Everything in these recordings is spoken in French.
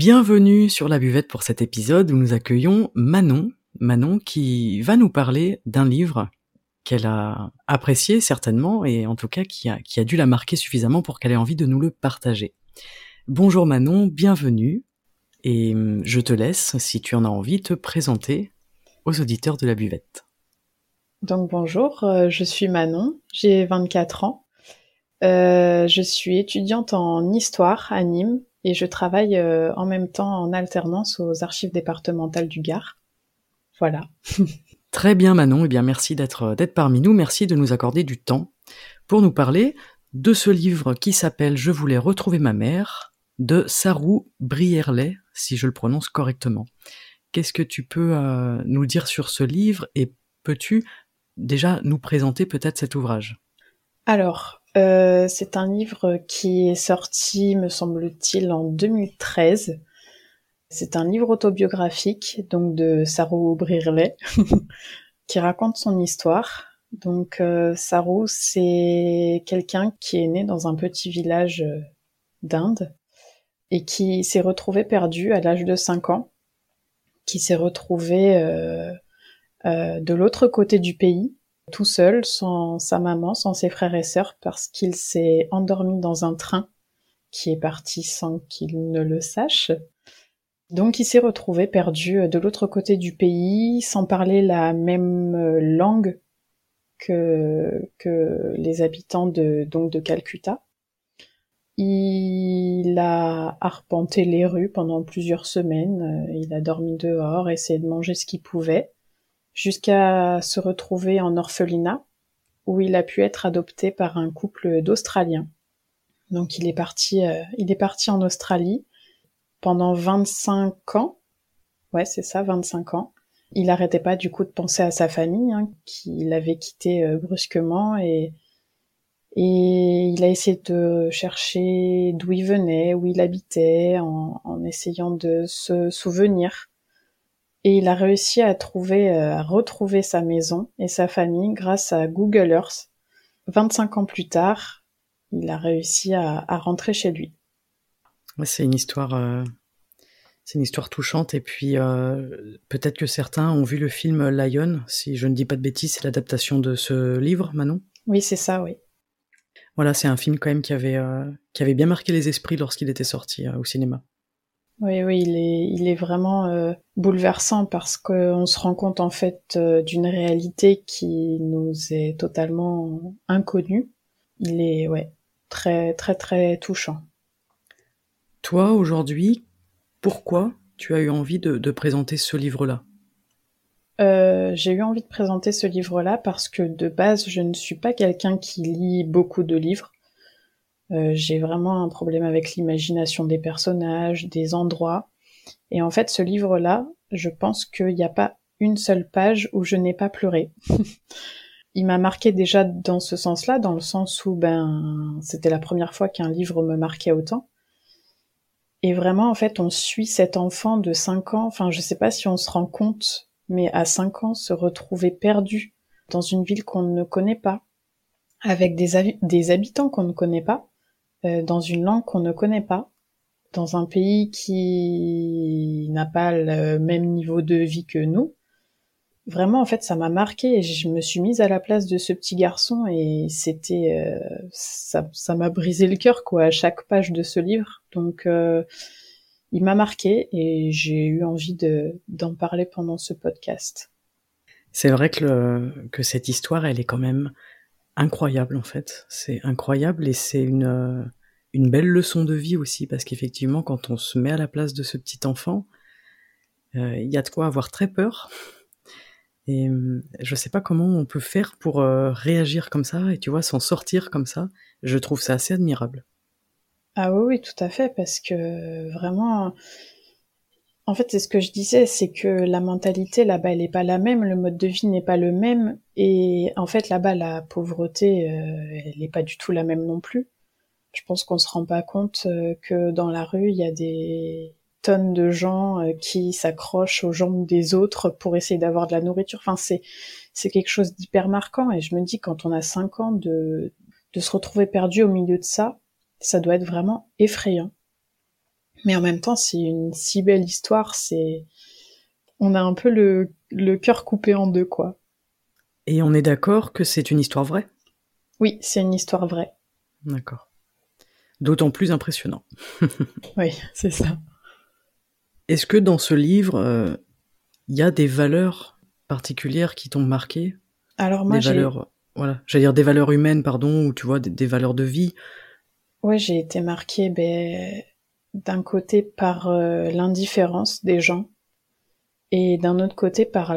Bienvenue sur la buvette pour cet épisode où nous accueillons Manon, Manon qui va nous parler d'un livre qu'elle a apprécié certainement et en tout cas qui a, dû la marquer suffisamment pour qu'elle ait envie de nous le partager. Bonjour Manon, bienvenue et hum, je te laisse, si tu en as envie, te présenter aux auditeurs de la buvette. Donc bonjour, euh, je suis Manon, j'ai 24 ans. Euh, je suis étudiante en histoire à Nîmes et je travaille euh, en même temps en alternance aux archives départementales du Gard. Voilà. Très bien Manon, et eh bien merci d'être d'être parmi nous, merci de nous accorder du temps pour nous parler de ce livre qui s'appelle Je voulais retrouver ma mère de Sarou Brierlet, si je le prononce correctement. Qu'est-ce que tu peux euh, nous dire sur ce livre et peux-tu déjà nous présenter peut-être cet ouvrage? Alors, euh, c'est un livre qui est sorti, me semble-t-il, en 2013. C'est un livre autobiographique, donc de Sarou Brierlet, qui raconte son histoire. Donc, euh, c'est quelqu'un qui est né dans un petit village euh, d'Inde et qui s'est retrouvé perdu à l'âge de 5 ans qui s'est retrouvé euh, de l'autre côté du pays, tout seul, sans sa maman, sans ses frères et sœurs, parce qu'il s'est endormi dans un train qui est parti sans qu'il ne le sache. Donc il s'est retrouvé perdu de l'autre côté du pays, sans parler la même langue que, que les habitants de, donc de Calcutta. Il a arpenté les rues pendant plusieurs semaines, euh, il a dormi dehors, essayé de manger ce qu'il pouvait, jusqu'à se retrouver en orphelinat, où il a pu être adopté par un couple d'Australiens. Donc il est parti, euh, il est parti en Australie pendant 25 ans. Ouais, c'est ça, 25 ans. Il n'arrêtait pas du coup de penser à sa famille, hein, qu'il avait quitté euh, brusquement et et il a essayé de chercher d'où il venait, où il habitait, en, essayant de se souvenir. Et il a réussi à trouver, euh, à retrouver sa maison et sa famille grâce à Google Earth. 25 ans plus tard, il a réussi à, rentrer chez lui. C'est une histoire, euh, c'est une histoire touchante. Et puis euh, peut-être que certains ont vu le film Lion. Si je ne dis pas de bêtises, c'est l'adaptation de ce livre, Manon. Oui, c'est ça, oui. Voilà, c'est un film quand même qui avait, euh, qui avait bien marqué les esprits lorsqu'il était sorti euh, au cinéma. Oui, oui, il est, il est vraiment euh, bouleversant parce qu'on se rend compte en fait d'une réalité qui nous est totalement inconnue. Il est, ouais, très, très, très touchant. Toi, aujourd'hui, pourquoi tu as eu envie de présenter ce livre-là? Euh, j'ai eu envie de présenter ce livre-là parce que de base, je ne suis pas quelqu'un qui lit beaucoup de livres. Euh, j'ai vraiment un problème avec l'imagination des personnages, des endroits. Et en fait, ce livre-là, je pense qu'il n'y a pas une seule page où je n'ai pas pleuré. Il m'a marqué déjà dans ce sens-là, dans le sens où ben c'était la première fois qu'un livre me marquait autant. Et vraiment, en fait, on suit cet enfant de 5 ans. Enfin, je sais pas si on se rend compte mais à 5 ans, se retrouver perdu dans une ville qu'on ne connaît pas, avec des, des habitants qu'on ne connaît pas, dans une langue qu'on ne connaît pas, dans un pays qui n'a pas le même niveau de vie que nous. Vraiment, en fait, ça m'a marqué je me suis mise à la place de ce petit garçon et c'était, euh, ça, ça m'a brisé le cœur quoi à chaque page de ce livre. Donc euh, il m'a marqué et j'ai eu envie de, d'en parler pendant ce podcast. C'est vrai que, le, que cette histoire, elle est quand même incroyable en fait. C'est incroyable et c'est une, une belle leçon de vie aussi parce qu'effectivement, quand on se met à la place de ce petit enfant, euh, il y a de quoi avoir très peur. Et euh, je sais pas comment on peut faire pour euh, réagir comme ça et tu vois, s'en sortir comme ça. Je trouve ça assez admirable. Ah oui, oui, tout à fait, parce que vraiment, en fait, c'est ce que je disais, c'est que la mentalité là-bas, elle n'est pas la même, le mode de vie n'est pas le même, et en fait, là-bas, la pauvreté, elle n'est pas du tout la même non plus. Je pense qu'on se rend pas compte que dans la rue, il y a des tonnes de gens euh, qui s'accrochent aux jambes des autres pour essayer d'avoir de la nourriture. Enfin, c'est c'est quelque chose d'hyper marquant. Et je me dis, quand on a cinq ans, de de se retrouver perdu au milieu de ça, ça doit être vraiment effrayant. Mais en même temps, c'est une si belle histoire. C'est on a un peu le le cœur coupé en deux, quoi. Et on est d'accord que c'est une histoire vraie? Oui, c'est une histoire vraie. D'accord. D'autant plus impressionnant. oui, c'est ça. Est-ce que dans ce livre, il euh, y a des valeurs particulières qui t'ont marqué? Alors moi, des valeurs, voilà, j'allais dire des valeurs humaines, pardon, ou tu vois des, valeurs de vie? Ouais, j'ai été marquée ben, d'un côté par euh, l'indifférence des gens et d'un autre côté par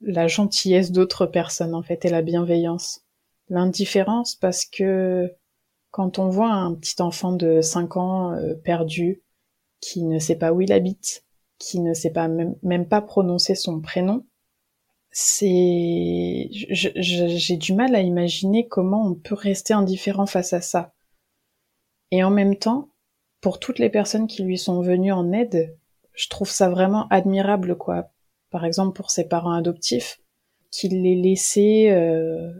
la gentillesse d'autres personnes en fait et la bienveillance. L'indifférence parce que quand on voit un petit enfant de 5 ans euh, perdu qui ne sait pas où il habite, qui ne sait pas même, pas prononcer son prénom, c'est, j'ai du mal à imaginer comment on peut rester indifférent face à ça. Et en même temps, pour toutes les personnes qui lui sont venues en aide, je trouve ça vraiment admirable, quoi. Par exemple, pour ses parents adoptifs, qu'il les laissé euh,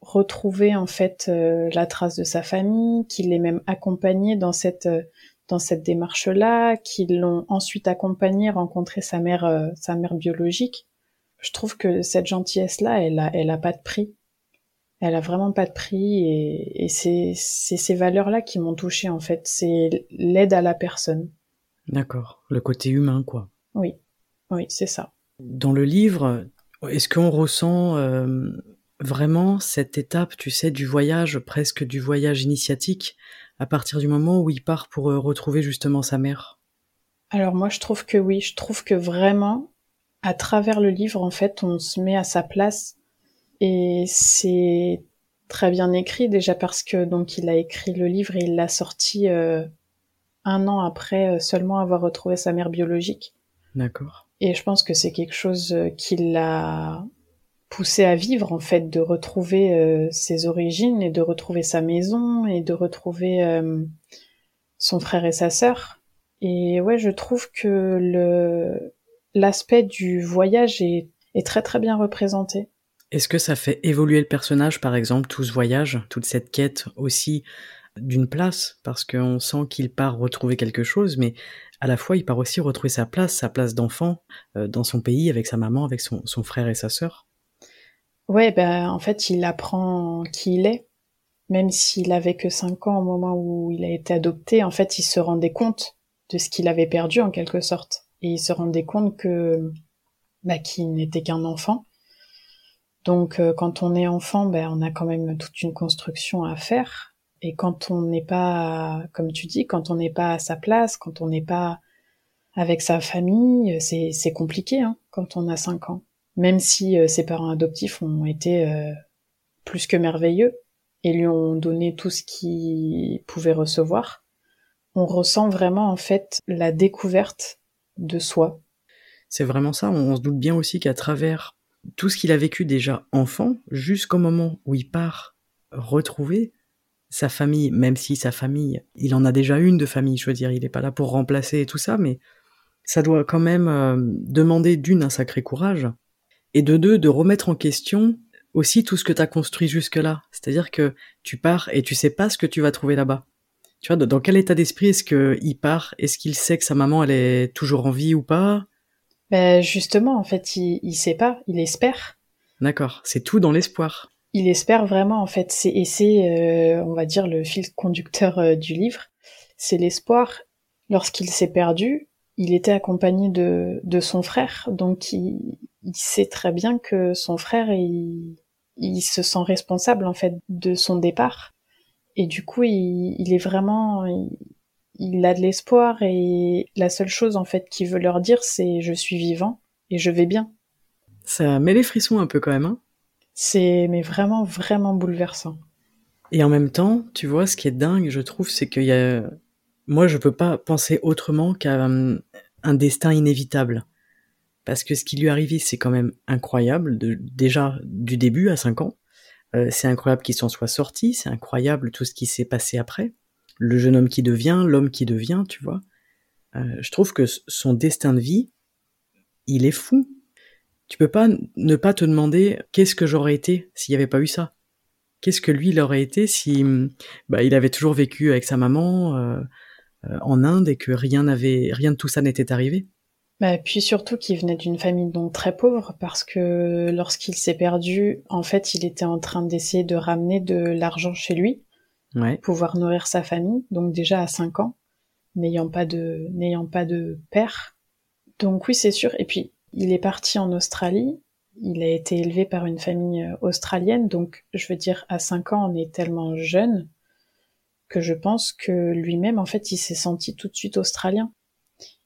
retrouver en fait euh, la trace de sa famille, qu'il les même accompagné dans cette euh, dans cette démarche-là, qui l'ont ensuite accompagné rencontrer sa mère, sa mère biologique. Je trouve que cette gentillesse-là, elle elle a pas de prix. Elle a vraiment pas de prix et, et c'est, ces valeurs-là qui m'ont touché en fait. C'est l'aide à la personne. D'accord. Le côté humain, quoi. Oui. Oui, c'est ça. Dans le livre, est-ce qu'on ressent euh, vraiment cette étape, tu sais, du voyage, presque du voyage initiatique, à partir du moment où il part pour euh, retrouver justement sa mère? Alors moi je trouve que oui, je trouve que vraiment à travers le livre en fait on se met à sa place et c'est très bien écrit déjà parce que donc il a écrit le livre et il l'a sorti euh, un an après euh, seulement avoir retrouvé sa mère biologique. D'accord. Et je pense que c'est quelque chose qui l'a poussé à vivre en fait, de retrouver euh, ses origines et de retrouver sa maison et de retrouver euh, son frère et sa sœur. Et ouais, je trouve que le l'aspect du voyage est, est très très bien représenté. Est-ce que ça fait évoluer le personnage, par exemple, tout ce voyage, toute cette quête aussi d'une place, parce qu'on sent qu'il part retrouver quelque chose, mais à la fois il part aussi retrouver sa place, sa place d'enfant euh, dans son pays avec sa maman, avec son, son frère et sa sœur. Ouais, ben en fait, il apprend qui il est. Même s'il avait que 5 ans au moment où il a été adopté, en fait, il se rendait compte de ce qu'il avait perdu en quelque sorte. Et il se rendait compte que bah, qu'il n'était qu'un enfant. Donc euh, quand on est enfant, ben, on a quand même toute une construction à faire. Et quand on n'est pas, comme tu dis, quand on n'est pas à sa place, quand on n'est pas avec sa famille, c'est compliqué hein, quand on a 5 ans même si euh, ses parents adoptifs ont été euh, plus que merveilleux et lui ont donné tout ce qu'il pouvait recevoir, on ressent vraiment en fait la découverte de soi. C'est vraiment ça, on se doute bien aussi qu'à travers tout ce qu'il a vécu déjà enfant, jusqu'au moment où il part retrouver sa famille, même si sa famille, il en a déjà une de famille, je veux dire, il n'est pas là pour remplacer tout ça, mais ça doit quand même euh, demander d'une un sacré courage, et de deux, de remettre en question aussi tout ce que tu as construit jusque-là. C'est-à-dire que tu pars et tu sais pas ce que tu vas trouver là-bas. Tu vois, dans quel état d'esprit est-ce qu'il part? Est-ce qu'il sait que sa maman, elle est toujours en vie ou pas? Ben Justement, en fait, il, il sait pas, il espère. D'accord, c'est tout dans l'espoir. Il espère vraiment, en fait, c'est, et c'est, euh, on va dire, le fil conducteur euh, du livre, c'est l'espoir. Lorsqu'il s'est perdu, il était accompagné de, de son frère, donc il, il sait très bien que son frère, il, il se sent responsable en fait de son départ. Et du coup, il, il est vraiment, il, a de l'espoir et la seule chose en fait qu'il veut leur dire, c'est je suis vivant et je vais bien. Ça met les frissons un peu quand même. Hein c'est mais vraiment vraiment bouleversant. Et en même temps, tu vois, ce qui est dingue, je trouve, c'est qu'il y a, moi, je peux pas penser autrement qu'à hum, un destin inévitable. Parce que ce qui lui est arrivé, c'est quand même incroyable, de, déjà du début à 5 ans. Euh, c'est incroyable qu'il s'en soit sorti, c'est incroyable tout ce qui s'est passé après. Le jeune homme qui devient, l'homme qui devient, tu vois. Euh, je trouve que son destin de vie, il est fou tu peux pas ne pas te demander qu'est-ce que j'aurais été s'il n'y avait pas eu ça. Qu'est-ce que lui il aurait été si bah, il avait toujours vécu avec sa maman euh, euh, en Inde et que rien n'avait rien de tout ça n'était arrivé. Bah, puis surtout qu'il venait d'une famille donc très pauvre parce que lorsqu'il s'est perdu, en fait, il était en train d'essayer de ramener de l'argent chez lui, pouvoir nourrir sa famille. Donc déjà à 5 ans, n'ayant pas de n'ayant pas de père. Donc oui, c'est sûr. Et puis il est parti en Australie. Il a été élevé par une famille euh, australienne, donc je veux dire, à 5 ans, on est tellement jeune que je pense que lui-même, en fait, il s'est senti tout de suite australien.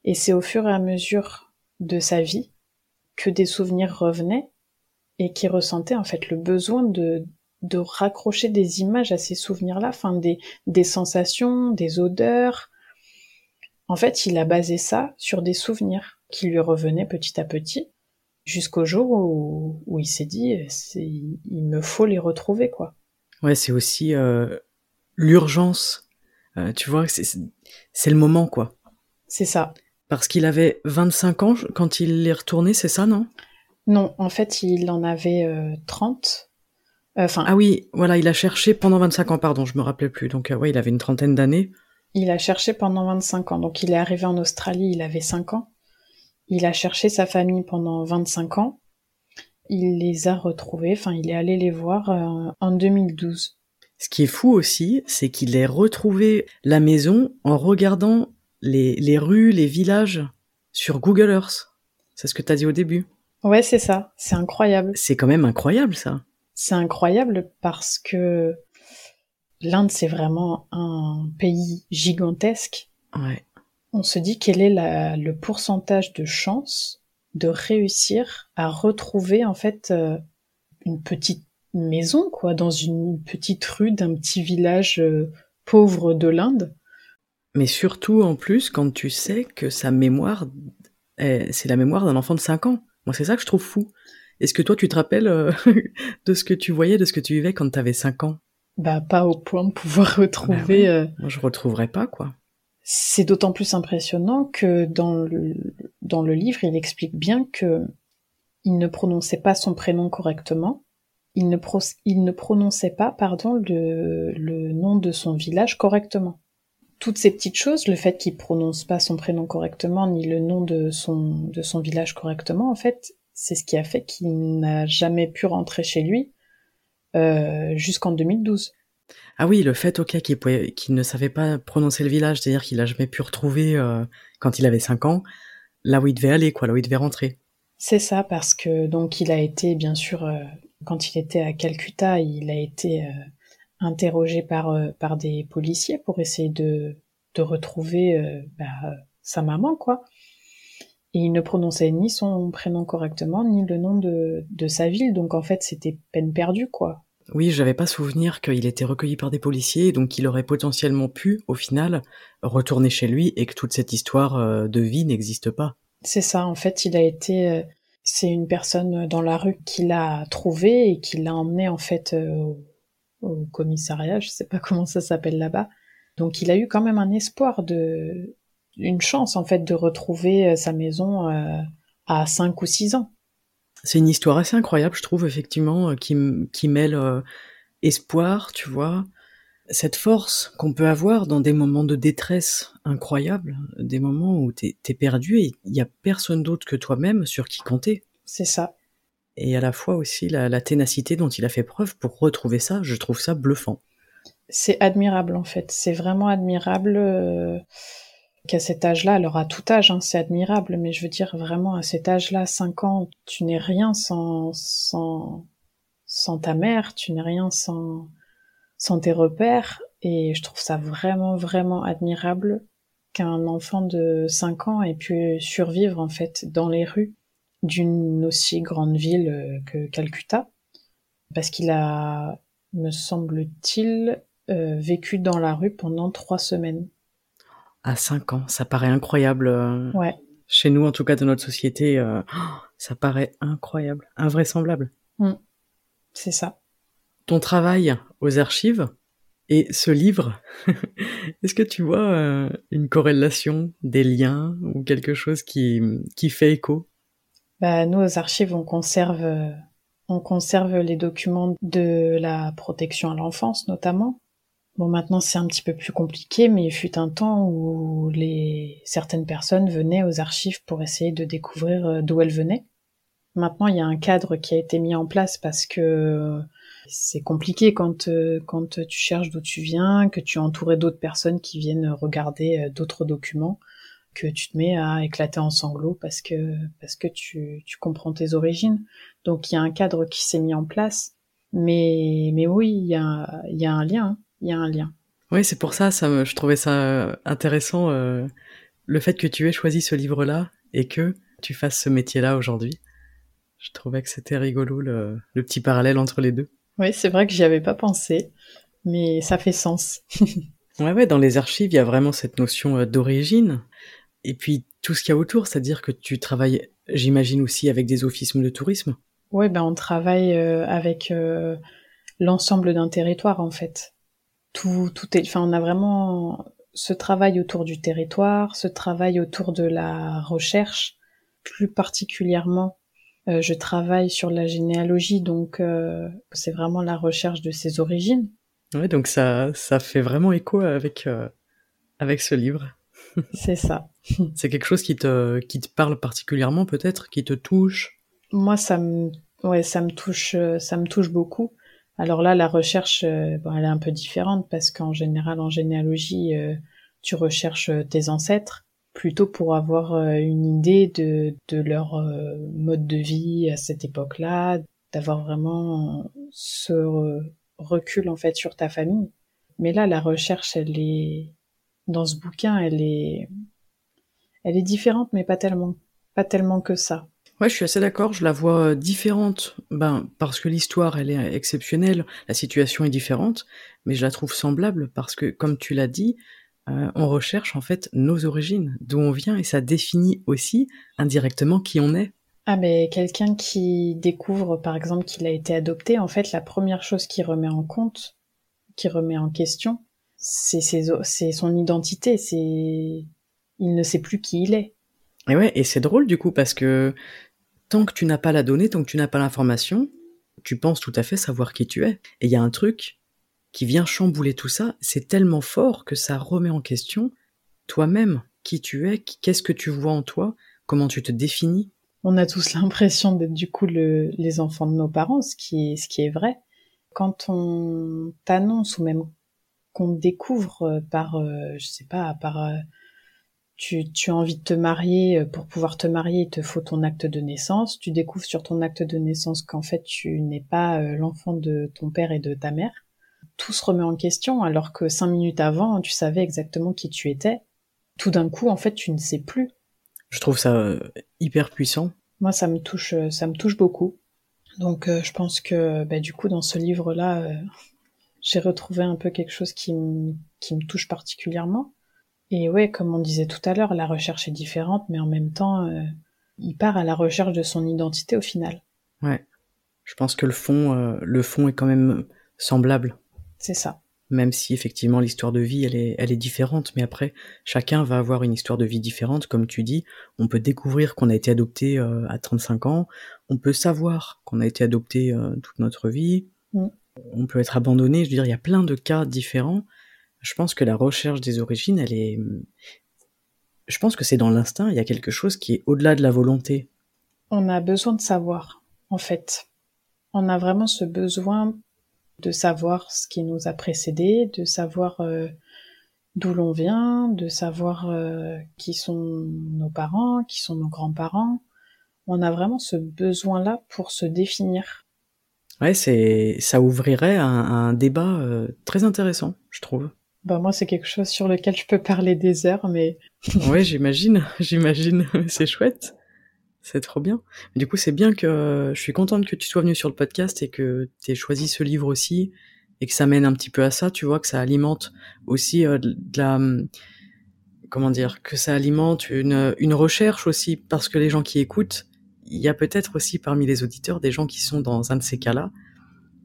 Et c'est au fur et à mesure de sa vie que des souvenirs revenaient et qu'il ressentait en fait le besoin de, de raccrocher des images à ces souvenirs-là, enfin des, des sensations, des odeurs. En fait, il a basé ça sur des souvenirs qui lui revenait petit à petit, jusqu'au jour où, où il s'est dit, il me faut les retrouver, quoi. Ouais, c'est aussi euh, l'urgence. Euh, tu vois, c'est le moment, quoi. C'est ça. Parce qu'il avait 25 ans quand il est retourné, c'est ça, non? Non, en fait, il en avait euh, 30. Euh, enfin. ah oui, voilà, il a cherché pendant 25 ans, pardon, je me rappelais plus. Donc, euh, ouais, il avait une trentaine d'années. Il a cherché pendant 25 ans. Donc, il est arrivé en Australie, il avait 5 ans. Il a cherché sa famille pendant 25 ans. Il les a retrouvés, enfin il est allé les voir euh, en 2012. Ce qui est fou aussi, c'est qu'il ait retrouvé la maison en regardant les, les rues, les villages sur Google Earth. C'est ce que tu as dit au début. Ouais, c'est ça. C'est incroyable. C'est quand même incroyable, ça. C'est incroyable parce que l'Inde, c'est vraiment un pays gigantesque. Ouais on se dit quel est le pourcentage de chance de réussir à retrouver en fait euh, une petite maison quoi dans une petite rue d'un petit village euh, pauvre de l'Inde. Mais surtout en plus quand tu sais que sa mémoire c'est la mémoire d'un enfant de 5 ans. Moi c'est ça que je trouve fou. Est-ce que toi tu te rappelles euh, de ce que tu voyais, de ce que tu vivais quand tu avais 5 ans? Bah pas au point de pouvoir retrouver. Bah Moi je retrouverais pas quoi. C'est d'autant plus impressionnant que dans le, dans le livre, il explique bien que il ne prononçait pas son prénom correctement. Il ne, il ne prononçait pas, pardon, le, le nom de son village correctement. Toutes ces petites choses, le fait qu'il prononce pas son prénom correctement ni le nom de son, de son village correctement, en fait, c'est ce qui a fait qu'il n'a jamais pu rentrer chez lui euh, jusqu'en 2012. Ah oui, le fait, ok, qu'il ne savait pas prononcer le village, c'est-à-dire qu'il a jamais pu retrouver, euh, quand il avait 5 ans, là où il devait aller, quoi, là où il devait rentrer. C'est ça, parce que donc il a été, bien sûr, euh, quand il était à Calcutta, il a été interrogé par, par des policiers pour essayer de, de retrouver bah, sa maman, quoi. Et il ne prononçait ni son prénom correctement, ni le nom de, de sa ville, donc en fait c'était peine perdue, quoi. Oui, j'avais pas souvenir qu'il était recueilli par des policiers, donc qu'il aurait potentiellement pu, au final, retourner chez lui et que toute cette histoire euh, de vie n'existe pas. C'est ça, en fait, il a été, euh, c'est une personne dans la rue qui l'a trouvé et qui l'a emmené en fait euh, au, commissariat, je sais pas comment ça s'appelle là-bas. Donc il a eu quand même un espoir de, une chance en fait de retrouver sa maison à 5 ou 6 ans. C'est une histoire assez incroyable, je trouve, effectivement, euh, qui, qui mêle euh, espoir, tu vois, cette force qu'on peut avoir dans des moments de détresse incroyables, des moments où t'es es perdu et il y a personne d'autre que toi-même sur qui compter. C'est ça. Et à la fois aussi la, la, ténacité dont il a fait preuve pour retrouver ça, je trouve ça bluffant. C'est admirable en fait, c'est vraiment admirable. Euh qu'à cet âge-là, alors à tout âge, hein, c'est admirable, mais je veux dire vraiment à cet âge-là, 5 ans, tu n'es rien sans, sans, sans ta mère, tu n'es rien sans, sans tes repères, et je trouve ça vraiment, vraiment admirable qu'un enfant de 5 ans ait pu survivre en fait dans les rues d'une aussi grande ville euh, que Calcutta, parce qu'il a, me semble-t-il, euh, vécu dans la rue pendant trois semaines. À cinq ans, ça paraît incroyable. euh, Ouais, Chez nous, en tout cas, de notre société, euh, ça paraît incroyable, invraisemblable. c'est ça. Ton travail aux archives et ce livre, est-ce que tu vois euh, une corrélation, des liens ou quelque chose qui, qui fait écho? Bah, nous, aux archives, on conserve, on conserve les documents de la protection à l'enfance, notamment. Bon, maintenant, c'est un petit peu plus compliqué, mais il fut un temps où les, certaines personnes venaient aux archives pour essayer de découvrir euh, d'où elles venaient. Maintenant, il y a un cadre qui a été mis en place parce que c'est compliqué quand, euh, quand tu cherches d'où tu viens, que tu es entouré d'autres personnes qui viennent regarder euh, d'autres documents, que tu te mets à éclater en sanglots parce que, parce que tu, tu comprends tes origines. Donc il y a un cadre qui s'est mis en place. Mais, mais oui, il y a, il y a un lien. Il y a un lien. Oui, c'est pour ça, ça me- je trouvais ça intéressant, euh, le fait que tu aies choisi ce livre-là et que tu fasses ce métier-là aujourd'hui. Je trouvais que c'était rigolo, le, le petit parallèle entre les deux. Oui, c'est vrai que j'y avais pas pensé, mais ça fait sens. Ouais, ouais, dans les archives, il y a vraiment cette notion euh, d'origine. Et puis, tout ce qu'il y a autour, c'est-à-dire que tu travailles, j'imagine aussi, avec des offices de tourisme. Oui, ben on travaille euh, avec euh, l'ensemble d'un territoire en fait. Tout, tout est, enfin, on a vraiment ce travail autour du territoire, ce travail autour de la recherche, plus particulièrement. euh, je travaille sur la généalogie, donc euh, c'est vraiment la recherche de ses origines. Ouais, donc ça, ça fait vraiment écho avec, euh, avec ce livre. C'est ça. C'est quelque chose qui te, qui te parle particulièrement, peut-être, qui te touche? Moi, ça me, ouais, ça me touche, ça me touche beaucoup. Alors là, la recherche, euh, elle est un peu différente parce qu'en général, en généalogie, euh, tu recherches euh, tes ancêtres plutôt pour avoir une idée de, de leur mode de vie à cette époque-là, d'avoir vraiment ce recul en fait sur ta famille. Mais là, la recherche, elle est dans ce bouquin, elle est, elle est différente, mais pas tellement, pas tellement que ça. Ouais, je suis assez d'accord, je la vois euh, différente. Ben, parce que l'histoire, elle est exceptionnelle, la situation est différente, mais je la trouve semblable parce que, comme tu l'as dit, euh, on recherche en fait nos origines, d'où on vient, et ça définit aussi indirectement qui on est. Ah mais quelqu'un qui découvre par exemple qu'il a été adopté, en fait la première chose qu'il remet en compte, qui remet en question, c'est son identité, c'est il ne sait plus qui il est. Et ouais, et c'est drôle du coup parce que tant que tu n'as pas la donnée, tant que tu n'as pas l'information, tu penses tout à fait savoir qui tu es. Et il y a un truc qui vient chambouler tout ça, c'est tellement fort que ça remet en question toi-même, qui tu es, qu'est-ce que tu vois en toi, comment tu te définis. On a tous l'impression d'être du coup le- les enfants de nos parents, ce qui est, vrai. Quand on t'annonce ou même qu'on découvre euh, par, euh, je sais pas, par euh, tu, tu as envie de te marier, euh, pour pouvoir te marier, il te faut ton acte de naissance. Tu découvres sur ton acte de naissance qu'en fait tu n'es pas euh, l'enfant de ton père et de ta mère. Tout se remet en question alors que cinq minutes avant, tu savais exactement qui tu étais. Tout d'un coup, en fait, tu ne sais plus. Je trouve ça euh, hyper puissant. Moi, ça me touche, ça me touche beaucoup. Donc, euh, je pense que, bah, du coup, dans ce livre-là, euh, j'ai retrouvé un peu quelque chose qui me, qui me touche particulièrement. Et ouais, comme on disait tout à l'heure, la recherche est différente, mais en même temps, euh, il part à la recherche de son identité au final. Ouais. Je pense que le fond, euh, le fond est quand même semblable. C'est ça. Même si effectivement l'histoire de vie elle est, elle est différente, mais après chacun va avoir une histoire de vie différente, comme tu dis. On peut découvrir qu'on a été adopté euh, à 35 ans, on peut savoir qu'on a été adopté euh, toute notre vie, Mm. on peut être abandonné. Je veux dire, il y a plein de cas différents. Je pense que la recherche des origines, elle est, je pense que c'est dans l'instinct. Il y a quelque chose qui est au-delà de la volonté. On a besoin de savoir, en fait. On a vraiment ce besoin de savoir ce qui nous a précédés, de savoir euh, d'où l'on vient, de savoir euh, qui sont nos parents, qui sont nos grands-parents. On a vraiment ce besoin-là pour se définir. Ouais, c'est, ça ouvrirait un, un débat euh, très intéressant, je trouve. Bah moi, c'est quelque chose sur lequel je peux parler des heures, mais Ouais, j'imagine, j'imagine, c'est chouette. C'est trop bien. Du coup, c'est bien que je suis contente que tu sois venue sur le podcast et que tu aies choisi ce livre aussi et que ça mène un petit peu à ça, tu vois, que ça alimente aussi euh, de la comment dire, que ça alimente une, une recherche aussi parce que les gens qui écoutent, il y a peut-être aussi parmi les auditeurs des gens qui sont dans un de ces cas-là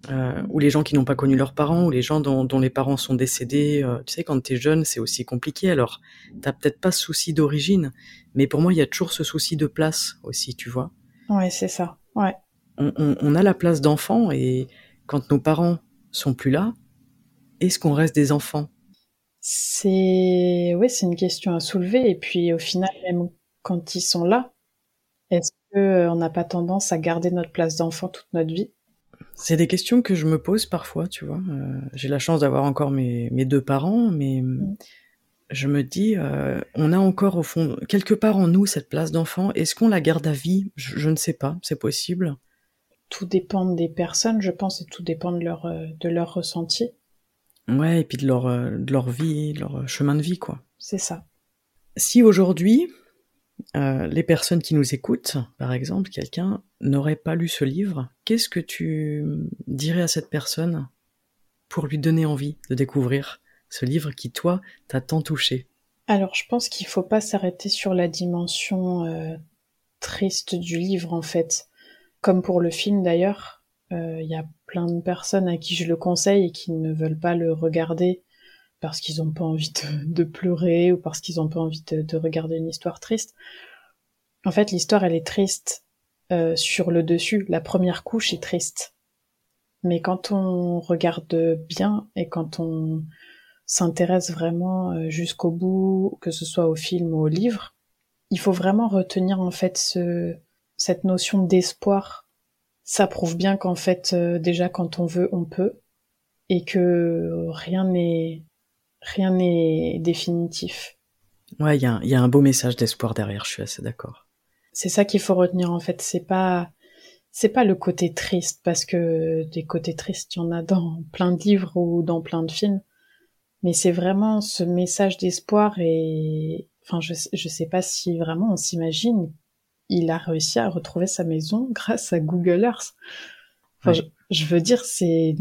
euh, ou les gens qui n'ont pas connu leurs parents, ou les gens dont, dont les parents sont décédés. Euh, tu sais, quand t'es jeune, c'est aussi compliqué. Alors, t'as peut-être pas ce souci d'origine, mais pour moi, il y a toujours ce souci de place aussi, tu vois. Ouais, c'est ça. Ouais. On, on, on, a la place d'enfant, et quand nos parents sont plus là, est-ce qu'on reste des enfants? C'est, oui, c'est une question à soulever. Et puis, au final, même quand ils sont là, est-ce qu'on euh, n'a pas tendance à garder notre place d'enfant toute notre vie? C'est des questions que je me pose parfois, tu vois. Euh, j'ai la chance d'avoir encore mes, mes, deux parents, mais mm. je me dis, euh, on a encore au fond, quelque part en nous, cette place d'enfant. Est-ce qu'on la garde à vie? Je, je, ne sais pas, c'est possible. Tout dépend des personnes, je pense, et tout dépend de leur, euh, de leur ressenti. Ouais, et puis de leur, de leur vie, de leur chemin de vie, quoi. C'est ça. Si aujourd'hui, euh, les personnes qui nous écoutent, par exemple, quelqu'un n'aurait pas lu ce livre, qu'est-ce que tu dirais à cette personne pour lui donner envie de découvrir ce livre qui, toi, t'a tant touché? Alors, je pense qu'il faut pas s'arrêter sur la dimension euh, triste du livre, en fait. Comme pour le film, d'ailleurs, il euh, y a plein de personnes à qui je le conseille et qui ne veulent pas le regarder parce qu'ils n'ont pas envie de, pleurer ou parce qu'ils n'ont pas envie de, de, regarder une histoire triste. En fait, l'histoire, elle est triste euh, sur le dessus. La première couche est triste. Mais quand on regarde bien et quand on s'intéresse vraiment euh, jusqu'au bout, que ce soit au film ou au livre, il faut vraiment retenir en fait ce, cette notion d'espoir. Ça prouve bien qu'en fait, euh, déjà quand on veut, on peut, et que rien n'est rien n'est définitif. Ouais, il y a, y a, un beau message d'espoir derrière, je suis assez d'accord. C'est ça qu'il faut retenir en fait, c'est pas c'est pas le côté triste parce que des côtés tristes, il y en a dans plein de livres ou dans plein de films, mais c'est vraiment ce message d'espoir et enfin je je sais pas si vraiment on s'imagine il a réussi à retrouver sa maison grâce à Google Earth. Enfin, ouais. je, je veux dire, c'est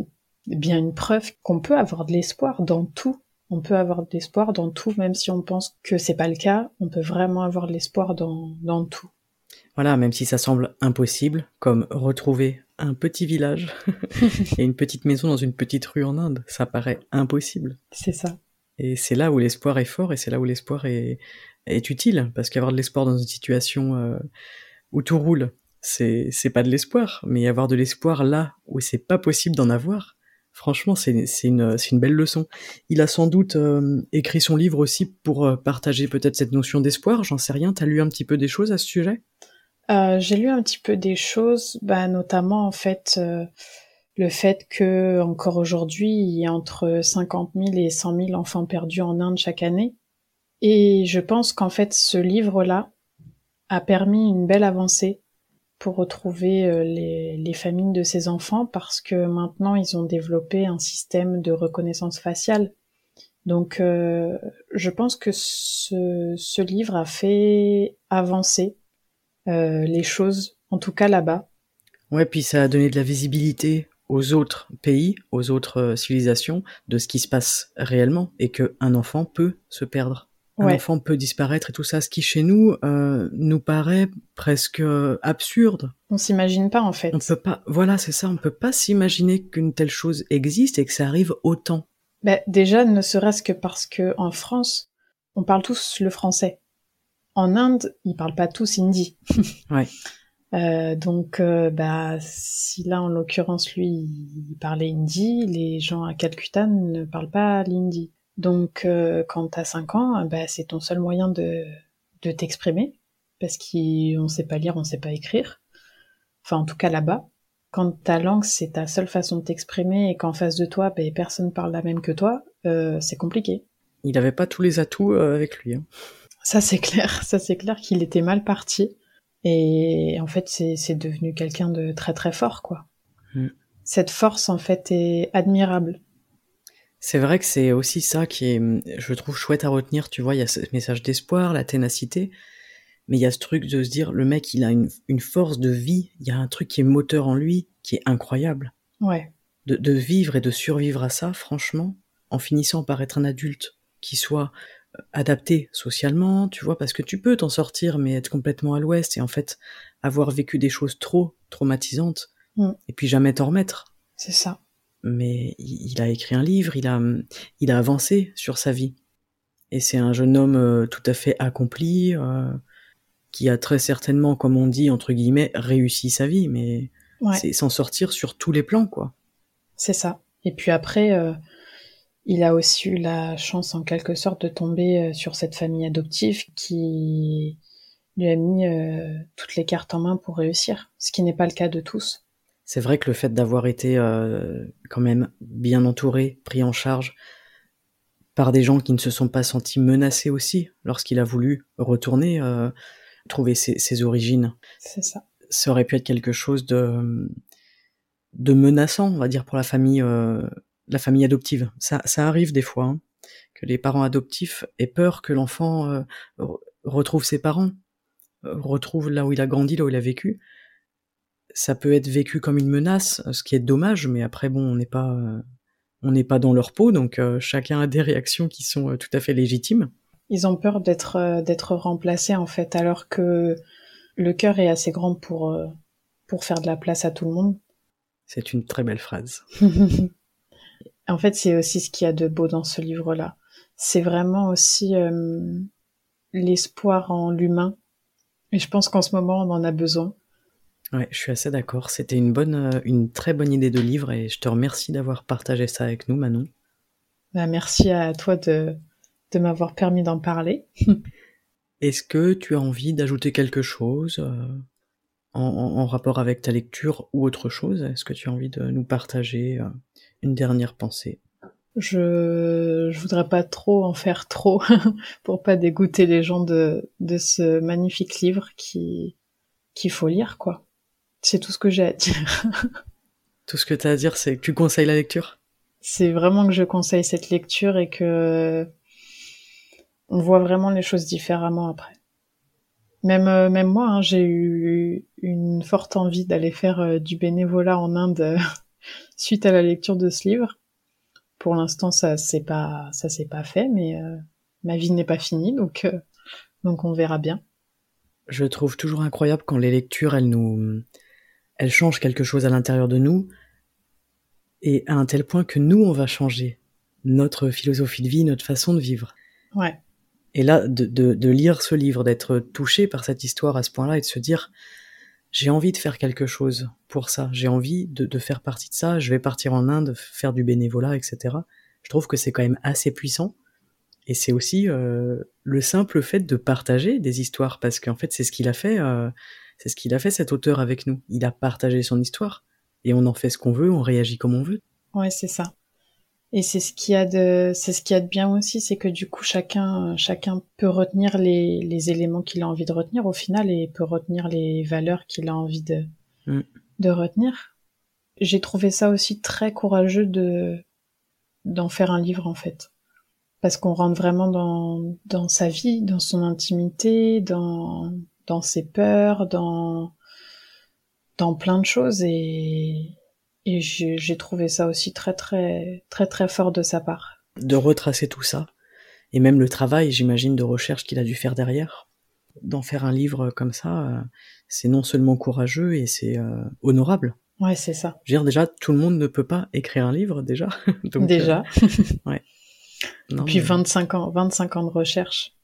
bien une preuve qu'on peut avoir de l'espoir dans tout on peut avoir de l'espoir dans tout, même si on pense que c'est pas le cas, on peut vraiment avoir de l'espoir dans, dans tout. Voilà, même si ça semble impossible, comme retrouver un petit village et une petite maison dans une petite rue en Inde, ça paraît impossible. C'est ça. Et c'est là où l'espoir est fort et c'est là où l'espoir est, est utile, parce qu'avoir de l'espoir dans une situation euh, où tout roule, c'est pas de l'espoir, mais avoir de l'espoir là où c'est pas possible d'en avoir, Franchement, c'est une, belle leçon. Il a sans doute euh, écrit son livre aussi pour euh, partager peut-être cette notion d'espoir, j'en sais rien. T'as lu un petit peu des choses à ce sujet? Euh, J'ai lu un petit peu des choses, bah, notamment en fait le fait que encore aujourd'hui, il y a entre 50 000 et 100 000 enfants perdus en Inde chaque année. Et je pense qu'en fait, ce livre-là a permis une belle avancée pour retrouver euh, les, les, familles de ces enfants parce que maintenant ils ont développé un système de reconnaissance faciale. Donc euh, je pense que ce, livre a fait avancer euh, les choses, en tout cas là-bas. Ouais, puis ça a donné de la visibilité aux autres pays, aux autres civilisations, de ce qui se passe réellement et que un enfant peut se perdre un ouais. enfant peut disparaître et tout ça, ce qui chez nous euh, nous paraît presque euh, absurde. On s'imagine pas en fait. On peut pas, voilà, c'est ça, on peut pas s'imaginer qu'une telle chose existe et que ça arrive autant. Bah, déjà, ne serait-ce que parce que en France, on parle tous le français. En Inde, ils parlent pas tous hindi. ouais. Euh, donc, euh, bah, si là, en l'occurrence, lui, il parlait hindi, les gens à Calcutta ne parlent pas l'hindi. Donc, euh, quand t'as 5 ans, bah, c'est ton seul moyen de, de t'exprimer, parce qu'on sait pas lire, on sait pas écrire. Enfin, en tout cas là-bas. Quand ta langue, c'est ta seule façon de t'exprimer et qu'en face de toi, bah, personne parle la même que toi, euh, c'est compliqué. Il avait pas tous les atouts euh, avec lui. Hein. Ça, c'est clair. Ça, c'est clair qu'il était mal parti. Et en fait, c'est devenu quelqu'un de très très fort, quoi. Mm. Cette force, en fait, est admirable. C'est vrai que c'est aussi ça qui est, je trouve, chouette à retenir. Tu vois, il y a ce message d'espoir, la ténacité, mais il y a ce truc de se dire, le mec, il a une, une force de vie, il y a un truc qui est moteur en lui, qui est incroyable. Ouais. De, de vivre et de survivre à ça, franchement, en finissant par être un adulte qui soit euh, adapté socialement, tu vois, parce que tu peux t'en sortir, mais être complètement à l'ouest et en fait avoir vécu des choses trop traumatisantes Mm. et puis jamais t'en remettre. C'est ça. Mais il il a écrit un livre, il a, il a avancé sur sa vie. Et c'est un jeune homme euh, tout à fait accompli, euh, qui a très certainement, comme on dit, entre guillemets, réussi sa vie, mais Ouais. c'est s'en sortir sur tous les plans, quoi. C'est ça. Et puis après, euh, il a aussi eu la chance en quelque sorte de tomber sur cette famille adoptive qui lui a mis euh, toutes les cartes en main pour réussir, ce qui n'est pas le cas de tous. C'est vrai que le fait d'avoir été euh, quand même bien entouré, pris en charge par des gens qui ne se sont pas sentis menacés aussi lorsqu'il a voulu retourner euh, trouver ses, ses origines, C'est ça. ça aurait pu être quelque chose de, de menaçant, on va dire, pour la famille, euh, la famille adoptive. Ça, ça arrive des fois, hein, que les parents adoptifs aient peur que l'enfant re- retrouve ses parents, retrouve là où il a grandi, là où il a vécu. Ça peut être vécu comme une menace, ce qui est dommage, mais après, bon, on n'est pas, euh, on n'est pas dans leur peau, donc euh, chacun a des réactions qui sont euh, tout à fait légitimes. Ils ont peur d'être d'être remplacés en fait, alors que le cœur est assez grand pour pour faire de la place à tout le monde. C'est une très belle phrase. en fait, c'est aussi ce qu'il y a de beau dans ce livre-là. C'est vraiment aussi euh, l'espoir en l'humain. Et je pense qu'en ce moment, on en a besoin. Ouais, je suis assez d'accord. C'était une bonne, euh, une très bonne idée de livre et je te remercie d'avoir partagé ça avec nous, Manon. Bah, merci à toi de, de m'avoir permis d'en parler. Est-ce que tu as envie d'ajouter quelque chose euh, en rapport avec ta lecture ou autre chose? Est-ce que tu as envie de nous partager euh, une dernière pensée? Je, je voudrais pas trop en faire trop pour pas dégoûter les gens de, de ce magnifique livre qui, qu'il faut lire, quoi. C'est tout ce que j'ai à dire. Tout ce que tu as à dire, c'est que tu conseilles la lecture? C'est vraiment que je conseille cette lecture et que on voit vraiment les choses différemment après. Même, euh, même moi, hein, j'ai eu une forte envie d'aller faire euh, du bénévolat en Inde suite à la lecture de ce livre. Pour l'instant, ça s'est pas, ça s'est pas fait, mais euh, ma vie n'est pas finie, donc, euh, donc on verra bien. Je trouve toujours incroyable quand les lectures, elles nous, elles changent quelque chose à l'intérieur de nous, et à un tel point que nous, on va changer notre philosophie de vie, notre façon de vivre. Ouais, Et là, de, de, de lire ce livre, d'être touché par cette histoire à ce point-là et de se dire, j'ai envie de faire quelque chose pour ça, j'ai envie de, de faire partie de ça, je vais partir en Inde, faire du bénévolat, etc. Je trouve que c'est quand même assez puissant. Et c'est aussi euh, le simple fait de partager des histoires, parce qu'en fait, c'est ce qu'il a fait, euh, c'est ce qu'il a fait cet auteur avec nous. Il a partagé son histoire, et on en fait ce qu'on veut, on réagit comme on veut. ouais, c'est ça. Et c'est ce qu'il y a de, c'est ce qu'il y a de bien aussi, c'est que du coup chacun, chacun peut retenir les, les éléments qu'il a envie de retenir au final et peut retenir les valeurs qu'il a envie de, Mm. de retenir. J'ai trouvé ça aussi très courageux de, d'en faire un livre en fait. Parce qu'on rentre vraiment dans, dans sa vie, dans son intimité, dans, dans ses peurs, dans, dans plein de choses et, et j'ai trouvé ça aussi très très très très fort de sa part. de retracer tout ça, et même le travail, j'imagine, de recherche qu'il a dû faire derrière. D'en faire un livre comme ça, euh, c'est non seulement courageux et c'est euh, honorable. Ouais, c'est ça. Je veux dire, déjà, tout le monde ne peut pas écrire un livre, déjà. Donc, Déjà. euh, non, Puis mais- 25 ans, 25 ans de recherche.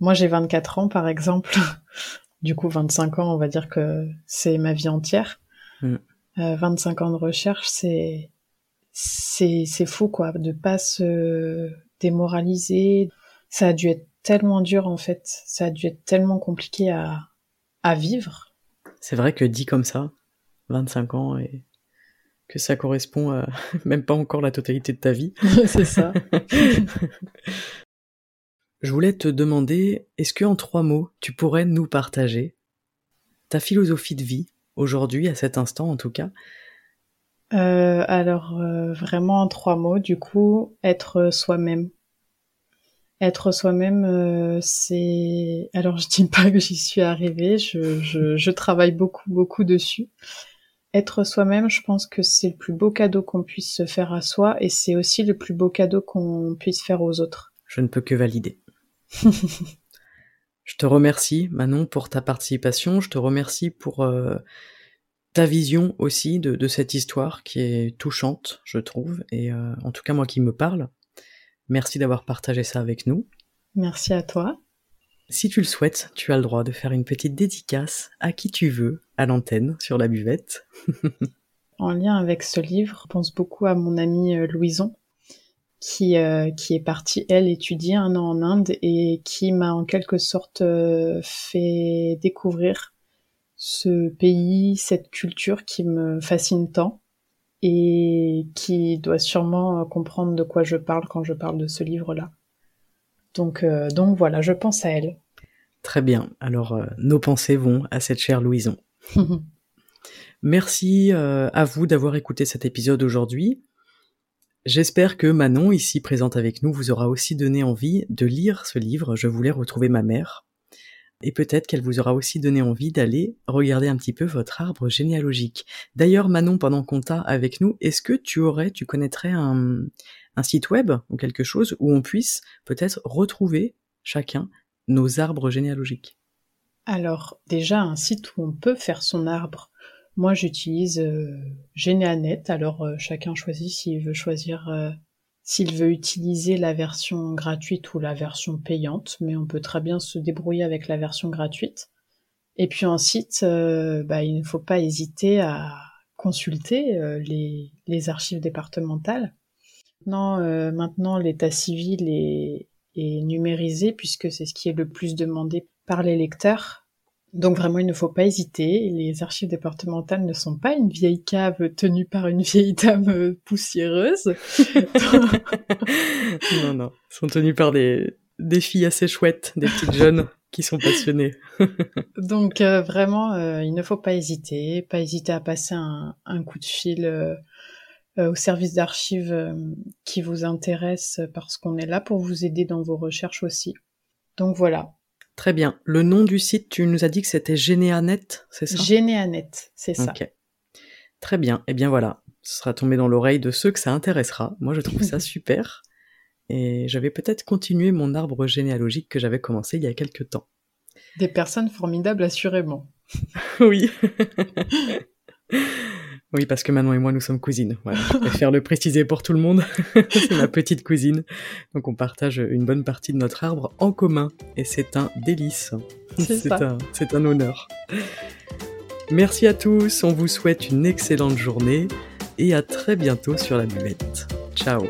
Moi, j'ai 24 ans, par exemple. Du coup, 25 ans, on va dire que c'est ma vie entière. Mm. Euh, 25 ans de recherche, c'est, c'est, c'est fou, quoi, de pas se démoraliser. Ça a dû être tellement dur, en fait. Ça a dû être tellement compliqué à, à vivre. C'est vrai que dit comme ça, 25 ans, et que ça correspond à même pas encore la totalité de ta vie. c'est ça. Je voulais te demander, est-ce que en trois mots, tu pourrais nous partager ta philosophie de vie, aujourd'hui, à cet instant en tout cas, Euh, alors, euh, vraiment en trois mots, du coup, être soi-même. Être soi-même, euh, c'est... Alors je dis pas que j'y suis arrivée, je, je, je, travaille beaucoup, beaucoup dessus. Être soi-même, je pense que c'est le plus beau cadeau qu'on puisse se faire à soi et c'est aussi le plus beau cadeau qu'on puisse faire aux autres. Je ne peux que valider. je te remercie, Manon, pour ta participation. Je te remercie pour euh, ta vision aussi de, de, cette histoire qui est touchante, je trouve, et euh, en tout cas moi qui me parle. Merci d'avoir partagé ça avec nous. Merci à toi. Si tu le souhaites, tu as le droit de faire une petite dédicace à qui tu veux à l'antenne sur la buvette. en lien avec ce livre, je pense beaucoup à mon amie euh, Louison, qui, euh, qui est partie, elle, étudier un an en Inde et qui m'a en quelque sorte euh, fait découvrir ce pays, cette culture qui me fascine tant et qui doit sûrement euh, comprendre de quoi je parle quand je parle de ce livre-là. Donc, euh, donc voilà, je pense à elle. Très bien. Alors, nos pensées vont à cette chère Louison. Merci à vous d'avoir écouté cet épisode aujourd'hui. J'espère que Manon, ici présente avec nous, vous aura aussi donné envie de lire ce livre. Je voulais retrouver ma mère et peut-être qu'elle vous aura aussi donné envie d'aller regarder un petit peu votre arbre généalogique. D'ailleurs, Manon, pendant qu'on t'a avec nous, est-ce que tu aurais, tu connaîtrais un, un site web ou quelque chose où on puisse peut-être retrouver chacun nos arbres généalogiques? Alors, déjà, un site où on peut faire son arbre. Moi, j'utilise euh, Généanet, alors euh, chacun choisit s'il veut choisir euh, s'il veut utiliser la version gratuite ou la version payante, mais on peut très bien se débrouiller avec la version gratuite. Et puis ensuite, bah, il ne faut pas hésiter à consulter les, archives départementales. Maintenant l'état civil est numérisé puisque c'est ce qui est le plus demandé par les lecteurs. Donc vraiment, il ne faut pas hésiter. Les archives départementales ne sont pas une vieille cave tenue par une vieille dame poussiéreuse. non, non. Ils sont tenus par des, des filles assez chouettes, des petites jeunes qui sont passionnées. Donc euh, vraiment, euh, il ne faut pas hésiter. Pas hésiter à passer un, un coup de fil euh, au service d'archives qui vous intéresse parce qu'on est là pour vous aider dans vos recherches aussi. Donc voilà, Très bien. Le nom du site, tu nous as dit que c'était Généanet, c'est ça? Généanet, c'est ça. Ok. Très bien. Eh bien voilà, ce sera tombé dans l'oreille de ceux que ça intéressera. Moi, je trouve ça super. Et j'avais peut-être continué mon arbre généalogique que j'avais commencé il y a quelques temps. Des personnes formidables, assurément. oui. Oui, parce que Manon et moi, nous sommes cousines. Voilà, je préfère le préciser pour tout le monde. c'est ma petite cousine. Donc on partage une bonne partie de notre arbre en commun. Et c'est un délice. C'est un, c'est un honneur. Merci à tous, on vous souhaite une excellente journée et à très bientôt sur la buvette. Ciao